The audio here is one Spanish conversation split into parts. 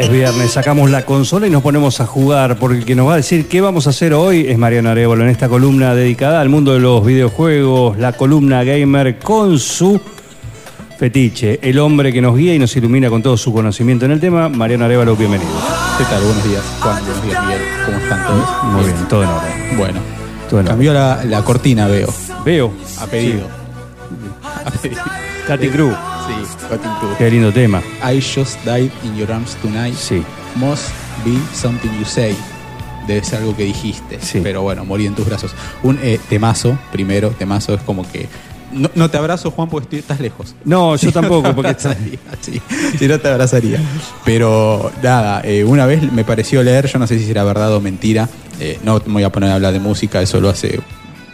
Es viernes, sacamos la consola y nos ponemos a jugar, porque el que nos va a decir qué vamos a hacer hoy es Mariano Arevalo en esta columna dedicada al mundo de los videojuegos, la columna gamer con su fetiche, el hombre que nos guía y nos ilumina con todo su conocimiento en el tema. Mariano Arevalo, bienvenido. ¿Qué tal? Buenos días, Juan. Buenos días, Miguel. ¿Cómo están todos? Muy bien, todo en orden. Bueno, Todo en orden. cambió la, la cortina, veo. Veo. A pedido. A pedido. Katy Cruz. Sí, Cutting Crew. Qué lindo tema. I just died in your arms tonight. Sí. Must be something you say. Debe ser algo que dijiste. Sí. Pero bueno, morí en tus brazos. Un eh, temazo, primero, temazo es como que. No, no te abrazo, Juan, porque estoy- estás lejos. No, yo tampoco, porque abrazaría, sí, si no te abrazaría. Pero nada, eh, una vez me pareció leer, yo no sé si será verdad o mentira, eh, no me voy a poner a hablar de música, eso lo hace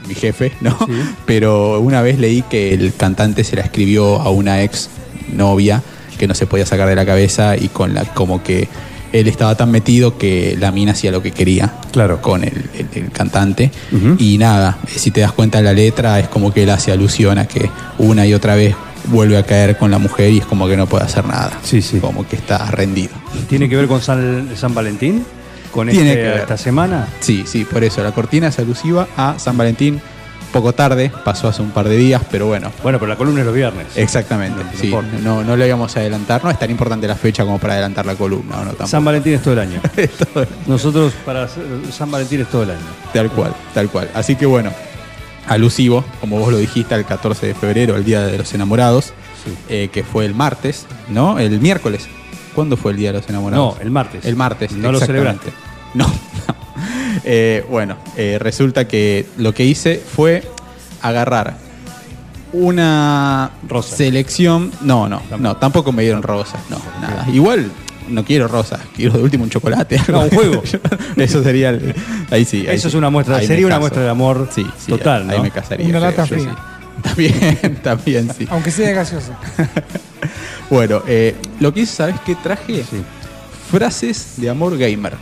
mi jefe, ¿no? Sí. Pero una vez leí que el cantante se la escribió a una ex novia que no se podía sacar de la cabeza y con la como que él estaba tan metido que la mina hacía lo que quería Claro. con el, el- el cantante. Y nada, si te das cuenta de la letra, es como que él hace alusión a que una y otra vez vuelve a caer con la mujer y es como que no puede hacer nada. Sí, sí. Como que está rendido. ¿Tiene que ver con San, San Valentín? ¿Con Tiene este- que ver. esta semana? Sí, sí, por eso. La cortina es alusiva a San Valentín. Poco tarde, pasó hace un par de días, pero bueno. Bueno, pero la columna es los viernes. Exactamente, No, no sí, importa. no, no le íbamos a adelantar, no es tan importante la fecha como para adelantar la columna, ¿o no? Tampoco. San Valentín es todo el año. Nosotros para hacer- San Valentín es todo el año. Tal cual, tal cual. Así que bueno, alusivo, como vos lo dijiste, al 14 de febrero, el Día de los Enamorados, eh, que fue el martes, ¿no? El miércoles. ¿Cuándo fue el Día de los Enamorados? No, el martes. El martes. No lo exactamente. no. Eh, bueno, eh, resulta que lo que hice fue agarrar una Rosa. selección. No, no, no, tampoco me dieron rosas, no, nada. Igual no quiero rosas, quiero de último un chocolate. No, un juego. Eso sería el- ahí sí. ahí Eso es una muestra, Ahí sería una muestra de amor Sí, sí, total, ahí ¿no? me casaría. Una lata fría. sí. También, también sí. Aunque sea gaseosa. Bueno, eh, lo que hice, ¿sabes qué traje? Sí. Frases de amor gamer.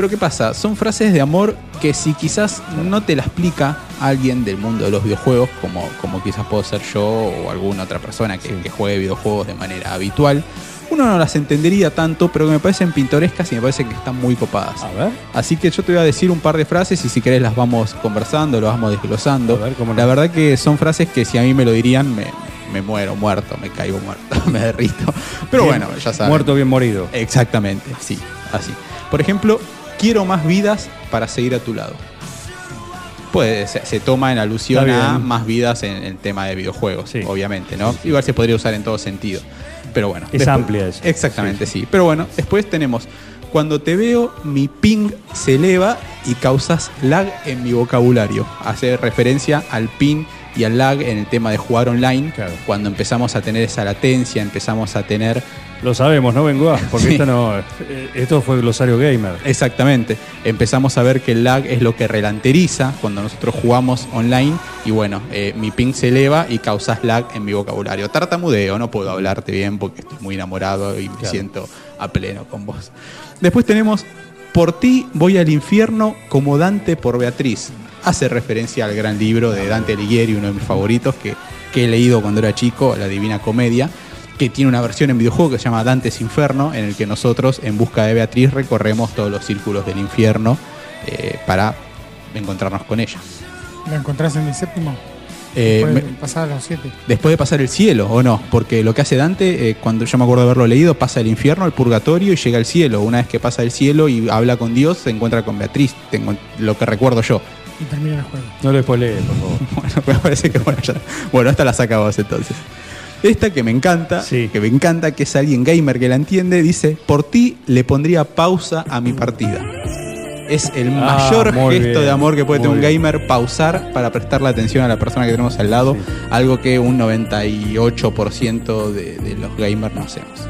Pero ¿qué pasa? Son frases de amor que si quizás no te la explica alguien del mundo de los videojuegos, como, como quizás puedo ser yo o alguna otra persona que, que juegue videojuegos de manera habitual, uno no las entendería tanto, pero que me parecen pintorescas y me parece que están muy copadas. A ver. Así que yo te voy a decir un par de frases y si querés las vamos conversando, las vamos desglosando. A ver, cómo no. La verdad que son frases que si a mí me lo dirían me, me muero muerto, me caigo muerto, me derrito. Pero Bien, bueno, ya sabes. Muerto bien morido. Exactamente, sí, así. Por ejemplo, quiero más vidas para seguir a tu lado. Puede, se, se toma en alusión a más vidas en el tema de videojuegos, Sí. obviamente, ¿no? Igual se podría usar en todo sentido. Pero bueno. Es amplia eso. Exactamente, sí. Pero bueno, después tenemos. Cuando te veo, mi ping se eleva y causas lag en mi vocabulario. Hace referencia al ping y al lag en el tema de jugar online. Claro. Cuando empezamos a tener esa latencia, empezamos a tener Lo sabemos, ¿no, Bengoa? Porque Sí. esto no. eh, Esto fue Glosario Gamer. Exactamente. Empezamos a ver que el lag es lo que relanteriza cuando nosotros jugamos online. Y bueno, eh, mi ping se eleva y causas lag en mi vocabulario. Tartamudeo, no puedo hablarte bien porque estoy muy enamorado y me siento a pleno con vos. Después tenemos Por ti voy al infierno como Dante por Beatriz. Hace referencia al gran libro de Dante Alighieri, uno de mis favoritos, que, que he leído cuando era chico, La Divina Comedia que tiene una versión en videojuego que se llama Dante's Inferno, en el que nosotros, en busca de Beatriz, recorremos todos los círculos del infierno eh, para encontrarnos con ella. ¿La encontrás en el séptimo? Eh, Después de pasar los siete. después de pasar el cielo, ¿o no? Porque lo que hace Dante, eh, cuando yo me acuerdo de haberlo leído, pasa el infierno, el purgatorio y llega al cielo. Una vez que pasa el cielo y habla con Dios, se encuentra con Beatriz. Tengo lo que recuerdo yo. Y termina el juego. No lo spoilees, por favor. Bueno, me parece que bueno, ya- bueno, esta la saca vos entonces. Esta que me encanta, Sí. que me encanta, que es alguien gamer que la entiende, dice, por ti le pondría pausa a mi partida. Es el Ah, mayor gesto bien, de amor que puede tener un bien. gamer, pausar para prestarle atención a la persona que tenemos al lado, algo que un 98% de, de los gamers no hacemos.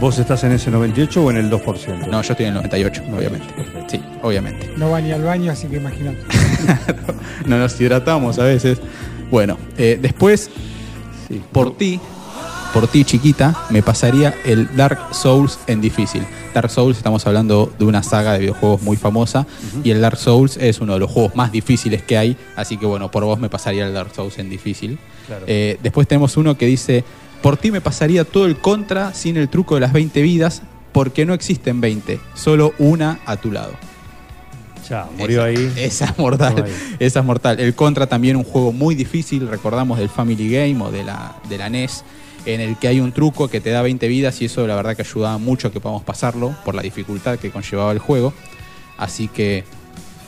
¿Vos estás en ese 98 o en el 2%? No, yo estoy en el 98, obviamente. Sí, obviamente. No va ni al baño, así que imagínate. no nos hidratamos a veces. Bueno, eh, después, Sí. por ti, por ti chiquita, me pasaría el Dark Souls en difícil. Dark Souls, estamos hablando de una saga de videojuegos muy famosa, y el Dark Souls es uno de los juegos más difíciles que hay, así que bueno, por vos me pasaría el Dark Souls en difícil. Claro. Eh, después tenemos uno que dice, por ti me pasaría todo el contra sin el truco de las 20 vidas, porque no existen 20, solo una a tu lado. Ya, murió Esa- ahí. Esa es mortal. Esa es mortal. El Contra también un juego muy difícil, recordamos del Family Game o de la, de la NES, en el que hay un truco que te da 20 vidas y eso la verdad que ayudaba mucho a que podamos pasarlo por la dificultad que conllevaba el juego. Así que,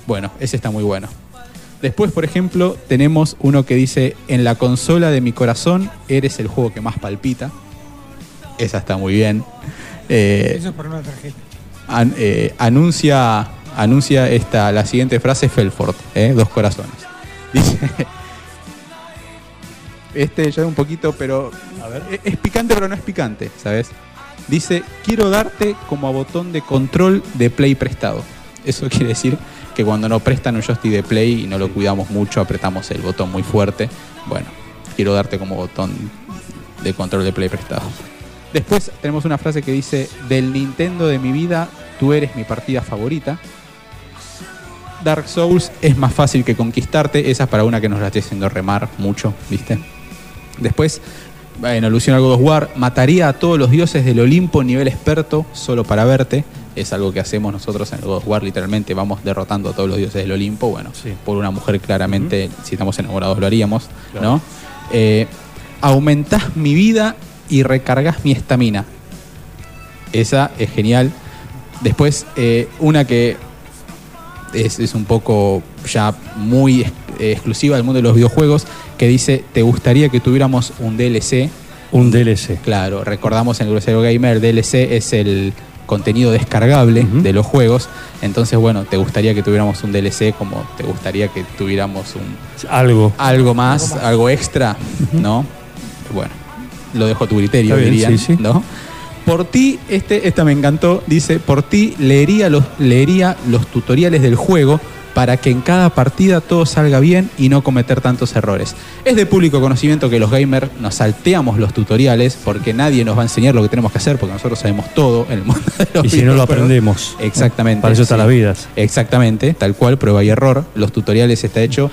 bueno, ese está muy bueno. Después, por ejemplo, tenemos uno que dice, en la consola de mi corazón eres el juego que más palpita. Esa está muy bien. Eh, Eso es por una tarjeta. an- eh, anuncia anuncia esta la siguiente frase Felford, ¿eh? dos corazones. Dice este ya un poquito, pero es, es picante, pero no es picante, ¿sabes? Dice quiero darte como a botón de control de play prestado. Eso quiere decir que cuando nos prestan un joystick de play y no lo cuidamos mucho, apretamos el botón muy fuerte. Bueno, quiero darte como botón de control de play prestado. Después tenemos una frase que dice, del Nintendo de mi vida, tú eres mi partida favorita. Dark Souls es más fácil que conquistarte, esa es para una que nos la esté haciendo remar mucho, ¿viste? Después, en alusión al God of War, mataría a todos los dioses del Olimpo nivel experto solo para verte. Es algo que hacemos nosotros en el God of War, literalmente vamos derrotando a todos los dioses del Olimpo. Bueno, Sí. por una mujer claramente, si estamos enamorados lo haríamos, Claro. ¿no? Eh, aumentás mi vida y recargas mi estamina. Esa es genial. Después, eh, una que es, es un poco ya muy ex- eh, exclusiva del mundo de los videojuegos, que dice, ¿te gustaría que tuviéramos un DLC? Un DLC. Claro, recordamos en el Grosero Gamer, DLC es el contenido descargable de los juegos. Entonces, bueno, ¿te gustaría que tuviéramos un DLC como te gustaría que tuviéramos un, Algo. algo más, Algo más. algo extra, ¿no? Bueno, lo dejo a tu criterio, bien, dirían, sí, sí. ¿no? Por ti, este, esta me encantó, dice, por ti leería los, leería los tutoriales del juego para que en cada partida todo salga bien y no cometer tantos errores. Es de público conocimiento que los gamers nos salteamos los tutoriales porque nadie nos va a enseñar lo que tenemos que hacer porque nosotros sabemos todo en el mundo de los Y si no lo aprendemos. Exactamente. Para eso están sí. las vidas. Exactamente, tal cual, prueba y error. Los tutoriales está hecho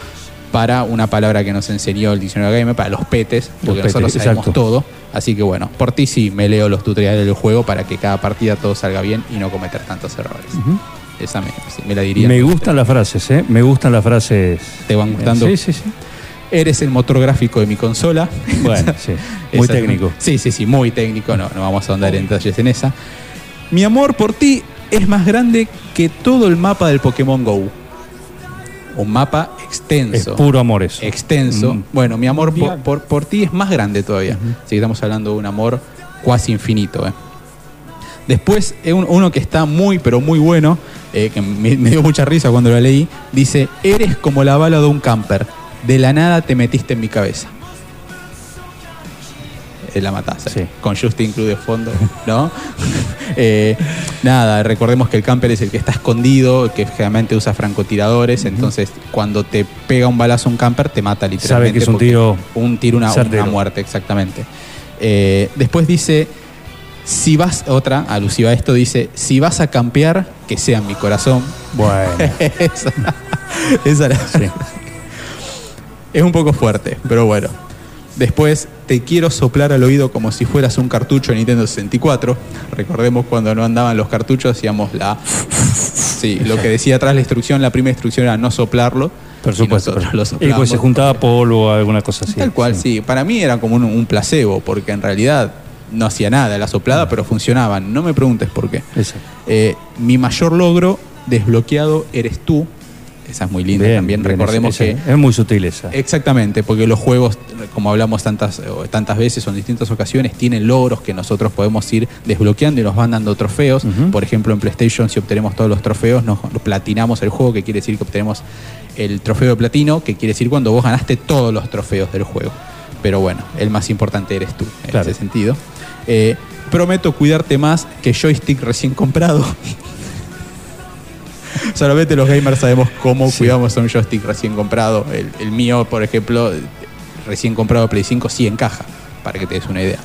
para una palabra que nos enseñó el diccionario gamer, para los petes, porque Los nosotros sabemos exacto. todo. Así que bueno, por ti sí me leo los tutoriales del juego para que cada partida todo salga bien y no cometer tantos errores. Esa me, sí, me la diría. Me gustan las frases, ¿eh? Me gustan las frases. ¿Te van gustando? Sí, sí, sí. Eres el motor gráfico de mi consola. Bueno, sí. Muy técnico. Sí, sí, sí, muy técnico. No, no vamos a ahondar en detalles en esa. Mi amor por ti es más grande que todo el mapa del Pokémon Go. Un mapa Es extenso. puro amor eso. extenso. Mm. Bueno, mi amor por, por- por ti es más grande todavía. Así que estamos hablando de un amor cuasi infinito. ¿eh? Después, eh, un- uno que está muy, pero muy bueno, eh, que me, me dio mucha risa cuando lo leí, dice, eres como la bala de un camper. De la nada te metiste en mi cabeza. La mataza. Sí. Con Justin Club de fondo, ¿no? Eh, nada, recordemos que el camper es el que está escondido, que generalmente usa francotiradores, entonces cuando te pega un balazo un camper te mata literalmente. Sabe que es un tiro Un tiro, una, muerte, exactamente. Eh, después dice, si vas, otra alusiva a esto, dice, si vas a campear, que sea en mi corazón. Bueno, esa, esa la- sí. es un poco fuerte, pero bueno. Después, te quiero soplar al oído como si fueras un cartucho de Nintendo 64. Recordemos cuando no andaban los cartuchos, hacíamos la... Sí, lo que decía atrás la instrucción, la primera instrucción era no soplarlo. Por supuesto. Y pues se juntaba polvo o alguna cosa así. Tal cual, sí. Para mí era como un, un placebo, porque en realidad no hacía nada la soplada, pero funcionaban. No me preguntes por qué. Eh, mi mayor logro desbloqueado eres tú. Esa es muy linda Bien, también. bien, Recordemos esa- que Es muy sutil esa. Exactamente, porque los juegos, como hablamos tantas, o tantas veces o en distintas ocasiones, tienen logros que nosotros podemos ir desbloqueando y nos van dando trofeos. Por ejemplo, en PlayStation, si obtenemos todos los trofeos, nos platinamos el juego, que quiere decir que obtenemos el trofeo de platino, que quiere decir cuando vos ganaste todos los trofeos del juego. Pero bueno, el más importante eres tú, en Claro. ese sentido. Eh, Prometo cuidarte más que joystick recién comprado. Solamente los gamers sabemos cómo cuidamos a un joystick recién comprado. El, el mío, por ejemplo, recién comprado Play 5 sí encaja, para que te des una idea.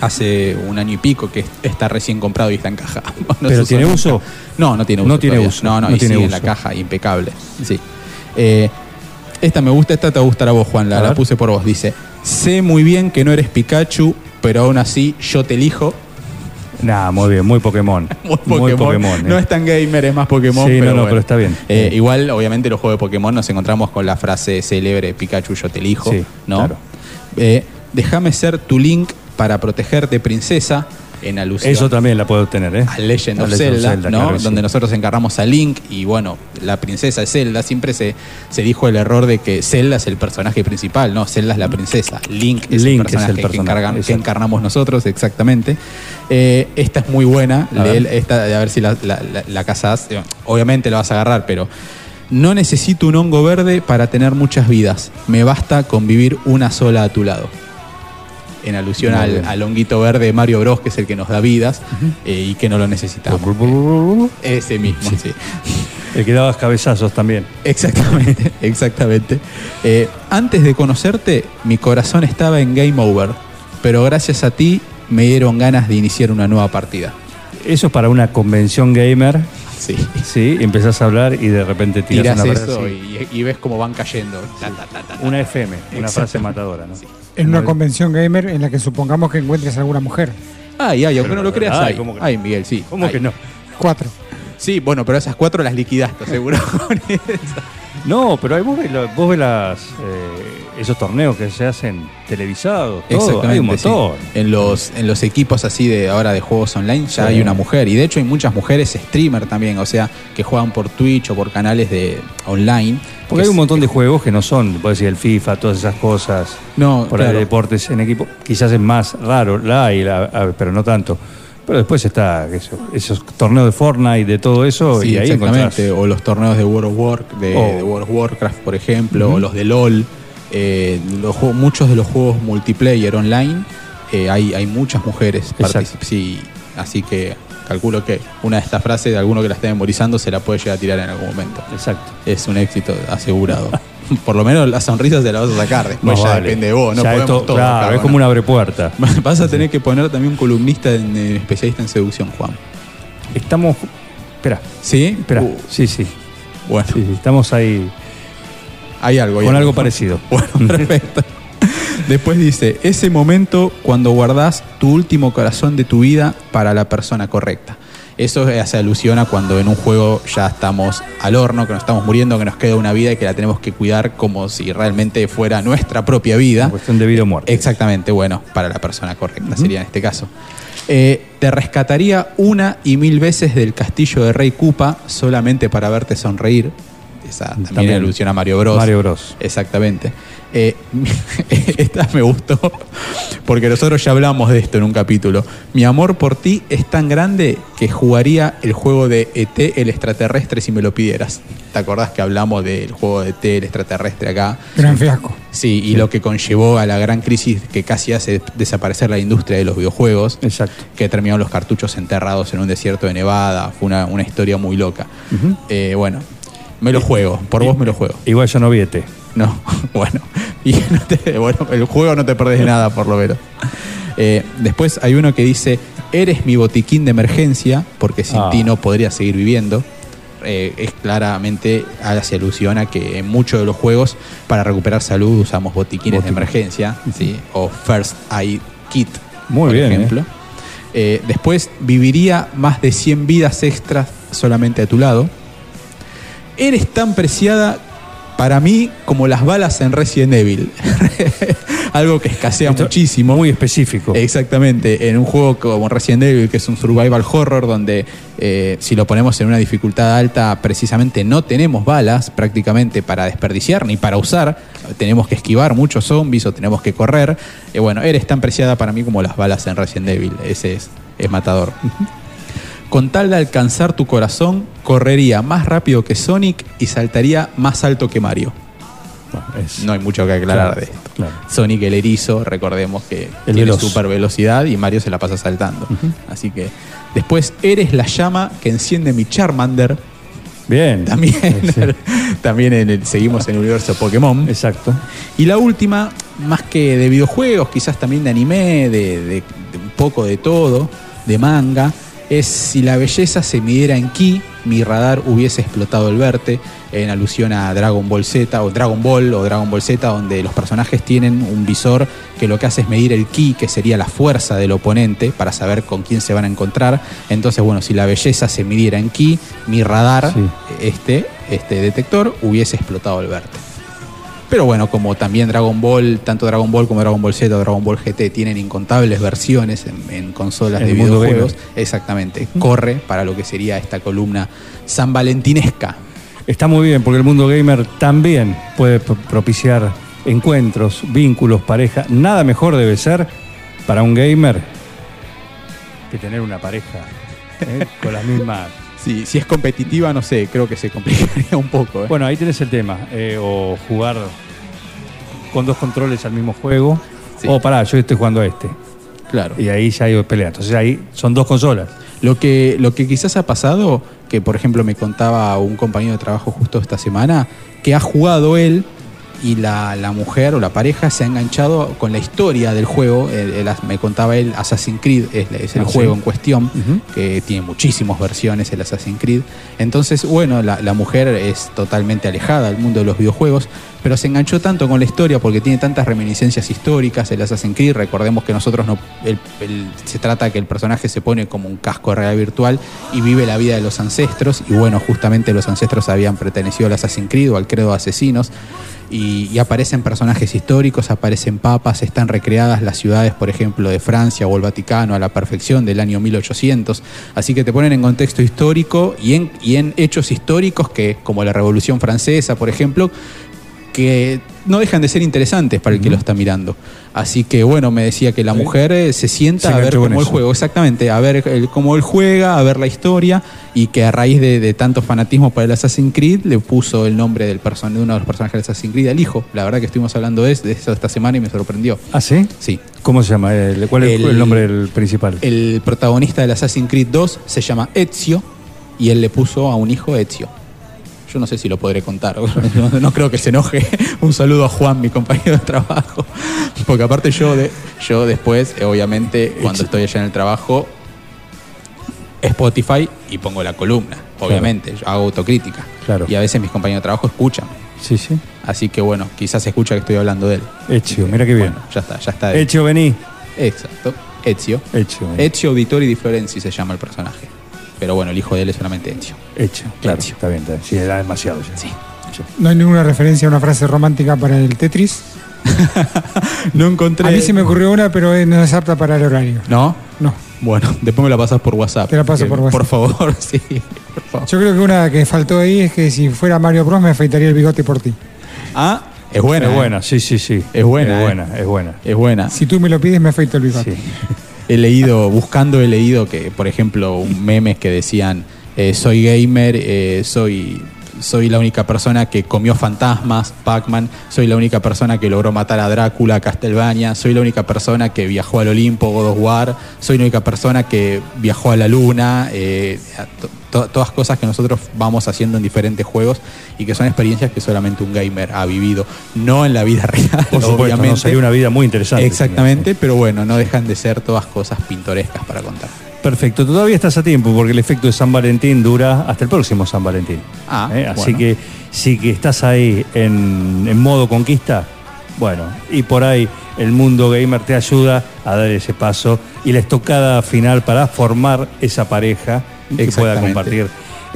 Hace un año y pico que está recién comprado y está en caja. No ¿Pero tiene uso? nunca. No, no tiene uso. No tiene todavía. uso, No, no, no y tiene sigue en la caja, impecable. Sí. Eh, esta me gusta, esta te va a gustar a vos, Juan. La, puse por vos. Dice: Sé muy bien que no eres Pikachu, pero aún así yo te elijo. Nah, muy bien, muy Pokémon. Muy Pokémon. No eh. es tan gamer, es más Pokémon. Sí, no, no, bueno. pero está bien. Eh, igual, obviamente, los juegos de Pokémon nos encontramos con la frase célebre Pikachu, yo te elijo. Sí, ¿no? claro. Eh, Déjame ser tu link para protegerte, princesa. En alusión Eso también la puedo obtener, ¿eh? a Legend A of Legend of Zelda, ¿no? claro que sí. Donde nosotros encarnamos a Link y bueno, la princesa es Zelda. Siempre se, se dijo el error de que Zelda es el personaje principal, no, Zelda es la princesa. Link es Link el es el personaje, que, encargan- que encarnamos nosotros, exactamente. Eh, esta es muy buena, A ver. esta, a ver si la, la, la, la cazás. Eh, Obviamente la vas a agarrar, pero no necesito un hongo verde para tener muchas vidas. Me basta con vivir una sola a tu lado en alusión al, al honguito verde de Mario Bros, que es el que nos da vidas eh, y que no lo necesitamos. Ese mismo, sí. El que dabas cabezazos también. Exactamente, exactamente. Eh, antes de conocerte, mi corazón estaba en Game Over, pero gracias a ti me dieron ganas de iniciar una nueva partida. Eso es para una convención gamer, Sí. ¿sí? Empezás a hablar y de repente tiras Tiras una frase eso y, y ves cómo van cayendo. Ta, ta, ta, ta, ta. Una FM, una frase matadora, ¿no? En una convención gamer en la que supongamos que encuentres alguna mujer. Ay, ay, aunque no lo creas, Ay, ay, ¿cómo que no? ay, Miguel, sí. ¿Cómo ay. que no? Cuatro. Sí, bueno, pero esas cuatro las liquidaste, seguro. No, pero ahí vos ves, la- vos ves las, eh, esos torneos que se hacen televisados, todo, hay un sí. montón. En los, en los equipos así de ahora de juegos online ya Sí. hay una mujer. Y de hecho hay muchas mujeres streamer también, o sea, que juegan por Twitch o por canales de online. Porque hay un montón de juegos que no son, puedes decir el FIFA, todas esas cosas. No, por claro. deportes en equipo. Quizás es más raro, la hay, la- pero no tanto. Pero después está esos torneos de Fortnite, de todo eso, Sí, y ahí exactamente. encontrás. O los torneos de World of, War, de, Oh. de World of Warcraft, por ejemplo, o los de LOL. Eh, los juegos- muchos de los juegos multiplayer online, eh, hay, hay muchas mujeres sí, así que calculo que una de estas frases de alguno que la esté memorizando se la puede llegar a tirar en algún momento. Exacto. Es un éxito asegurado. Por lo menos la sonrisa se la vas a sacar, después ya vale. depende de vos, no Ya podemos esto- todo, claro, claro, es como ¿no? un abre puerta. Vas a tener que poner también un columnista en, en especialista en seducción, Juan. Estamos. Espera, ¿Sí? espera. Uh, sí, sí, bueno, sí, sí, Estamos ahí hay algo. hay con algo parecido. Bueno, perfecto. Después dice, ese momento cuando guardás tu último corazón de tu vida para la persona correcta. Eso hace alusión a cuando en un juego ya estamos al horno, que nos estamos muriendo, que nos queda una vida y que la tenemos que cuidar como si realmente fuera nuestra propia vida. Una cuestión de vida o muerte. Exactamente, bueno, para la persona correcta sería en este caso. Eh, te rescataría una y mil veces del castillo de Rey Koopa solamente para verte sonreír. Esa también, También. alusión a Mario Bros. Mario Bros. Exactamente. Eh, esta me gustó porque nosotros ya hablamos de esto en un capítulo. Mi amor por ti es tan grande que jugaría el juego de ET el extraterrestre si me lo pidieras. ¿Te acordás que hablamos del juego de ET el extraterrestre acá? Gran fiasco. Sí, y lo que conllevó a la gran crisis que casi hace desaparecer la industria de los videojuegos, Exacto. que terminaron los cartuchos enterrados en un desierto de Nevada. Fue una, una historia muy loca. Eh, bueno, me lo juego, por vos me lo juego. Igual yo no vi ET. No, bueno. Y no te- bueno, el juego no te perdés de nada, por lo menos. Eh, después hay uno que dice, eres mi botiquín de emergencia, porque sin Ah. ti no podría seguir viviendo. Eh, es claramente, hace alusión a que en muchos de los juegos, para recuperar salud, usamos botiquines de emergencia, ¿sí? o First Aid Kit, Muy por bien, ejemplo. Eh, después, viviría más de 100 vidas extras solamente a tu lado. Eres tan preciada para mí como las balas en Resident Evil. Algo que escasea Esto- muchísimo. Muy específico. Exactamente, en un juego como Resident Evil, que es un survival horror, donde eh, si lo ponemos en una dificultad alta, precisamente no tenemos balas prácticamente para desperdiciar ni para usar, tenemos que esquivar muchos zombies o tenemos que correr. Eh, bueno, eres tan preciada para mí como las balas en Resident Evil, ese es, es matador. Con tal de alcanzar tu corazón, correría más rápido que Sonic y saltaría más alto que Mario. es- No hay mucho que aclarar Claro, de esto. claro. Sonic el erizo, recordemos que El tiene veloz. super velocidad y Mario se la pasa saltando. Así que después eres la llama que enciende mi Charmander. Bien. También, Sí, también en el- seguimos en el universo Pokémon. Exacto. Y la última, más que de videojuegos, quizás también de anime, de, de- de un poco de todo, de manga, es si la belleza se midiera en ki, mi radar hubiese explotado el verte, en alusión a Dragon Ball Z o Dragon Ball o Dragon Ball Z, donde los personajes tienen un visor que lo que hace es medir el ki, que sería la fuerza del oponente, para saber con quién se van a encontrar. Entonces, bueno, si la belleza se midiera en ki, mi radar, Sí. este, este detector, hubiese explotado el verte. Pero bueno, como también Dragon Ball, tanto Dragon Ball como Dragon Ball Z o Dragon Ball GT tienen incontables versiones en, en consolas En de videojuegos, gamer. exactamente, corre para lo que sería esta columna san valentinesca. Está muy bien porque el mundo gamer también puede pro- propiciar encuentros, vínculos, pareja. Nada mejor debe ser para un gamer que tener una pareja ¿eh? con las mismas. Si, si es competitiva, no sé, creo que se complicaría un poco. ¿eh? Bueno, ahí tenés el tema. eh, o jugar con dos controles al mismo juego. Sí. O pará, yo estoy jugando a este. claro. Y ahí ya hay pelea. Entonces ahí son dos consolas. Lo que, lo que quizás ha pasado, que por ejemplo me contaba un compañero de trabajo justo esta semana, que ha jugado él y la, la mujer o la pareja se ha enganchado con la historia del juego. El- el- me contaba él, Assassin's Creed es, es el Ah, juego sí. en cuestión, que tiene muchísimas versiones el Assassin's Creed. Entonces, bueno, la, la mujer es totalmente alejada del mundo de los videojuegos, pero se enganchó tanto con la historia porque tiene tantas reminiscencias históricas el Assassin's Creed. Recordemos que nosotros no. se trata que el personaje se pone como un casco de realidad virtual y vive la vida de los ancestros. Y bueno, justamente los ancestros habían pertenecido al Assassin's Creed o al credo de asesinos. Y, aparecen personajes históricos, aparecen papas, están recreadas las ciudades, por ejemplo, de Francia o el Vaticano a la perfección del año 1800. Así que te ponen en contexto histórico y en hechos históricos que, como la Revolución Francesa, por ejemplo, que no dejan de ser interesantes para el que lo está mirando. Así que bueno, me decía que la mujer eh, se sienta Se a ver cómo él eso. juega, exactamente, a ver el- cómo él juega, a ver la historia y que a raíz de, de tanto fanatismo para el Assassin's Creed le puso el nombre del person de uno de los personajes del Assassin's Creed al hijo. La verdad que estuvimos hablando de, de eso esta semana y me sorprendió. ¿Ah, sí? Sí. ¿Cómo se llama? El- ¿Cuál es el, El- nombre del principal? El protagonista del Assassin's Creed 2 se llama Ezio y él le puso a un hijo Ezio. Yo no sé si lo podré contar, no, no creo que se enoje. Un saludo a Juan, mi compañero de trabajo. Porque aparte yo, de, yo después, eh, obviamente, cuando estoy allá en el trabajo, Spotify y pongo la columna, obviamente. Yo hago autocrítica. Claro. Y a veces mis compañeros de trabajo escuchan. Sí, sí. Así que bueno, quizás se escucha que estoy hablando de él. Ezio, mira qué bien. Bueno, ya está, ya está. Ezio, vení. Exacto. Ezio. Ezio. Ezio Auditori di Florenzi se llama el personaje. Pero bueno, el hijo de él es solamente Ezio. Ezio, claro. Ezio. Está bien, está bien. Sí, era demasiado ya. Sí. No hay ninguna referencia a una frase romántica para el Tetris. No encontré. A mí se me ocurrió una, pero eh, no es apta para el horario. ¿No? No. Bueno, después me la pasas por WhatsApp. Te la paso Que- por WhatsApp. Por favor, sí. Por favor. Yo creo que una que faltó ahí es que si fuera Mario Bros me afeitaría el bigote por ti. Ah, es buena. es ¿eh? buena, sí, sí, sí. Es buena, Es eh. buena, es buena. Es buena. Si tú me lo pides me afeito el bigote. Sí. He leído, buscando he leído que, por ejemplo, memes que decían, eh, soy gamer, eh, soy, soy la única persona que comió fantasmas, Pac-Man, soy la única persona que logró matar a Drácula, Castlevania, soy la única persona que viajó al Olimpo, God of War, soy la única persona que viajó a la Luna, eh, to- todas cosas que nosotros vamos haciendo en diferentes juegos y que son experiencias que solamente un gamer ha vivido, no en la vida real, Por supuesto, obviamente. ¿no? sería una vida muy interesante. Exactamente, pero bueno, no dejan de ser todas cosas pintorescas para contar. Perfecto, todavía estás a tiempo porque el efecto de San Valentín dura hasta el próximo San Valentín. Ah, ¿Eh? Así bueno. que si que estás ahí en, en modo conquista, bueno, y por ahí el mundo gamer te ayuda a dar ese paso y la estocada final para formar esa pareja que pueda compartir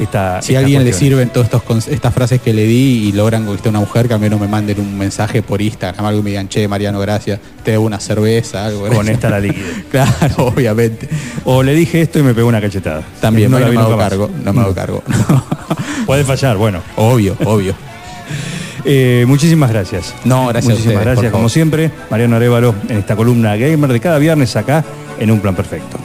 esta. Si a alguien le cuestiones. sirven todas estas frases que le di y logran conquistar a una mujer, que al menos me manden un mensaje por Instagram, algo y me digan, che, Mariano, gracias, te debo una cerveza, algo. Con esta la liquidez. claro, obviamente. O le dije esto y me pegó una cachetada. También, no no, me hago cargo, no me hago cargo. Puede fallar, bueno. obvio, obvio. Eh, muchísimas gracias. No, gracias a Muchísimas ustedes, gracias, como siempre, Mariano Arevalo en esta columna gamer de cada viernes acá en Un Plan Perfecto.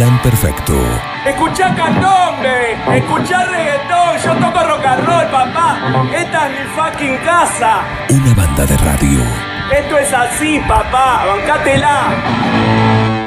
Plan perfecto. Escuchá candombe, escuchá reggaetón, yo toco rock and roll, papá. Esta es mi fucking casa. Una banda de radio. Esto es así, papá, bancátela.